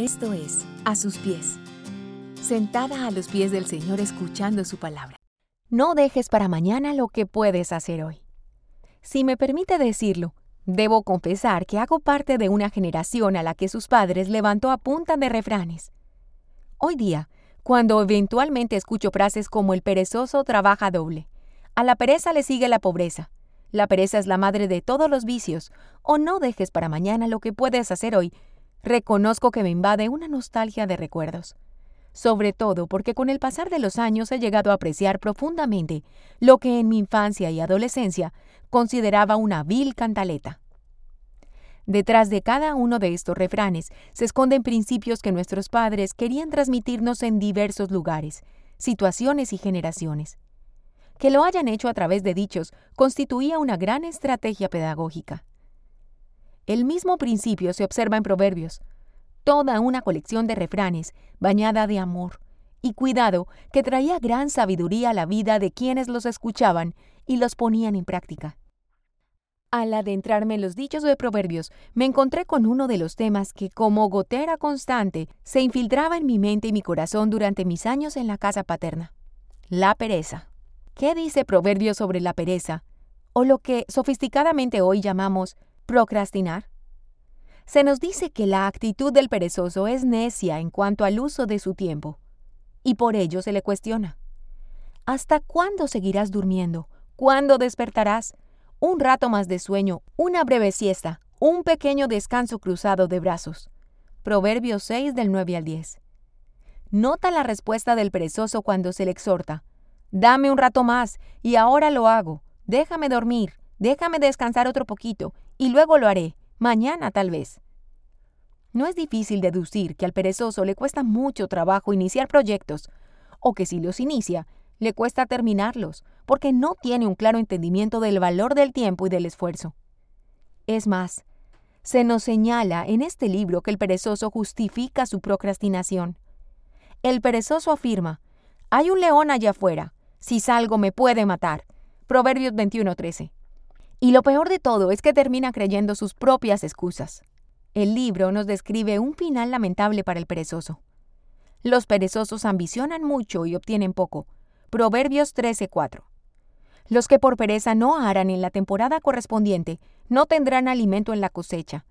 Esto es A sus pies. Sentada a los pies del Señor escuchando su palabra. No dejes para mañana lo que puedes hacer hoy. Si me permite decirlo, debo confesar que hago parte de una generación a la que sus padres levantó a punta de refranes. Hoy día, cuando eventualmente escucho frases como el perezoso trabaja doble, a la pereza le sigue la pobreza, la pereza es la madre de todos los vicios, o no dejes para mañana lo que puedes hacer hoy, reconozco que me invade una nostalgia de recuerdos. Sobre todo porque con el pasar de los años he llegado a apreciar profundamente lo que en mi infancia y adolescencia consideraba una vil cantaleta. Detrás de cada uno de estos refranes se esconden principios que nuestros padres querían transmitirnos en diversos lugares, situaciones y generaciones. Que lo hayan hecho a través de dichos constituía una gran estrategia pedagógica. El mismo principio se observa en Proverbios, toda una colección de refranes bañada de amor y cuidado que traía gran sabiduría a la vida de quienes los escuchaban y los ponían en práctica. Al adentrarme en los dichos de Proverbios, me encontré con uno de los temas que, como gotera constante, se infiltraba en mi mente y mi corazón durante mis años en la casa paterna. La pereza. ¿Qué dice Proverbio sobre la pereza? O lo que sofisticadamente hoy llamamos procrastinar. Se nos dice que la actitud del perezoso es necia en cuanto al uso de su tiempo, y por ello se le cuestiona. ¿Hasta cuándo seguirás durmiendo? ¿Cuándo despertarás? Un rato más de sueño, una breve siesta, un pequeño descanso cruzado de brazos. Proverbios 6 del 9 al 10. Nota la respuesta del perezoso cuando se le exhorta. Dame un rato más, y ahora lo hago. Déjame dormir, déjame descansar otro poquito, y luego lo haré, mañana tal vez. No es difícil deducir que al perezoso le cuesta mucho trabajo iniciar proyectos, o que si los inicia, le cuesta terminarlos, porque no tiene un claro entendimiento del valor del tiempo y del esfuerzo. Es más, se nos señala en este libro que el perezoso justifica su procrastinación. El perezoso afirma, hay un león allá afuera, si salgo me puede matar. Proverbios 21:13. Y lo peor de todo es que termina creyendo sus propias excusas. El libro nos describe un final lamentable para el perezoso. Los perezosos ambicionan mucho y obtienen poco. Proverbios 13:4. Los que por pereza no harán en la temporada correspondiente no tendrán alimento en la cosecha.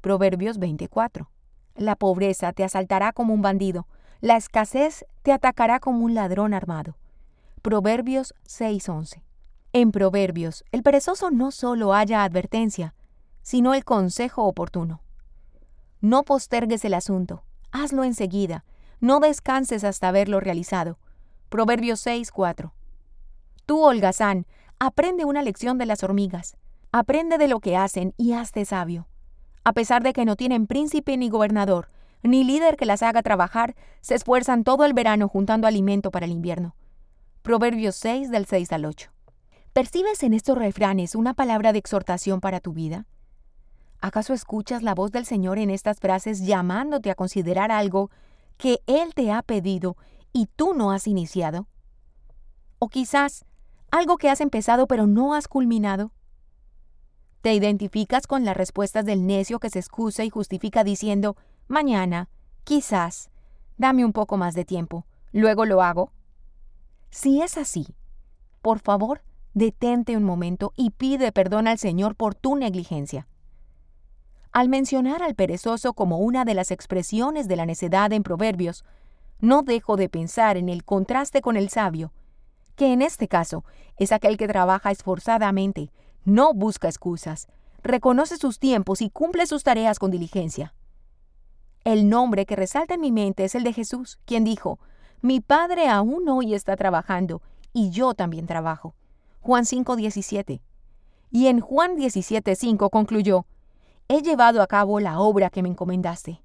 Proverbios 24. La pobreza te asaltará como un bandido, la escasez te atacará como un ladrón armado. Proverbios 6:11. En Proverbios, el perezoso no solo haya advertencia, sino el consejo oportuno. No postergues el asunto, hazlo enseguida, no descanses hasta haberlo realizado. Proverbios 6:4. Tú, holgazán, aprende una lección de las hormigas, aprende de lo que hacen y hazte sabio. A pesar de que no tienen príncipe ni gobernador, ni líder que las haga trabajar, se esfuerzan todo el verano juntando alimento para el invierno. Proverbios 6 del 6 al 8. ¿Percibes en estos refranes una palabra de exhortación para tu vida? ¿Acaso escuchas la voz del Señor en estas frases llamándote a considerar algo que Él te ha pedido y tú no has iniciado? ¿O quizás algo que has empezado pero no has culminado? ¿Te identificas con las respuestas del necio que se excusa y justifica diciendo, mañana, quizás, dame un poco más de tiempo, luego lo hago? Si es así, por favor, detente un momento y pide perdón al Señor por tu negligencia. Al mencionar al perezoso como una de las expresiones de la necedad en Proverbios, no dejo de pensar en el contraste con el sabio, que en este caso es aquel que trabaja esforzadamente, no busca excusas, reconoce sus tiempos y cumple sus tareas con diligencia. El nombre que resalta en mi mente es el de Jesús, quien dijo, mi padre aún hoy está trabajando y yo también trabajo. Juan 5:17. Y en Juan 17:5 concluyó, He llevado a cabo la obra que me encomendaste.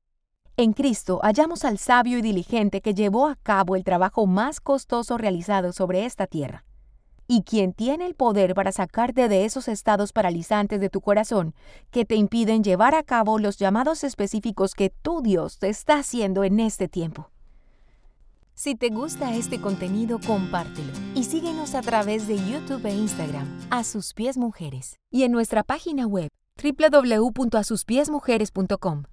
En Cristo hallamos al sabio y diligente que llevó a cabo el trabajo más costoso realizado sobre esta tierra. Y quien tiene el poder para sacarte de esos estados paralizantes de tu corazón que te impiden llevar a cabo los llamados específicos que tu Dios te está haciendo en este tiempo. Si te gusta este contenido, compártelo y síguenos a través de YouTube e Instagram, A Sus Pies Mujeres, y en nuestra página web www.asuspiesmujeres.com.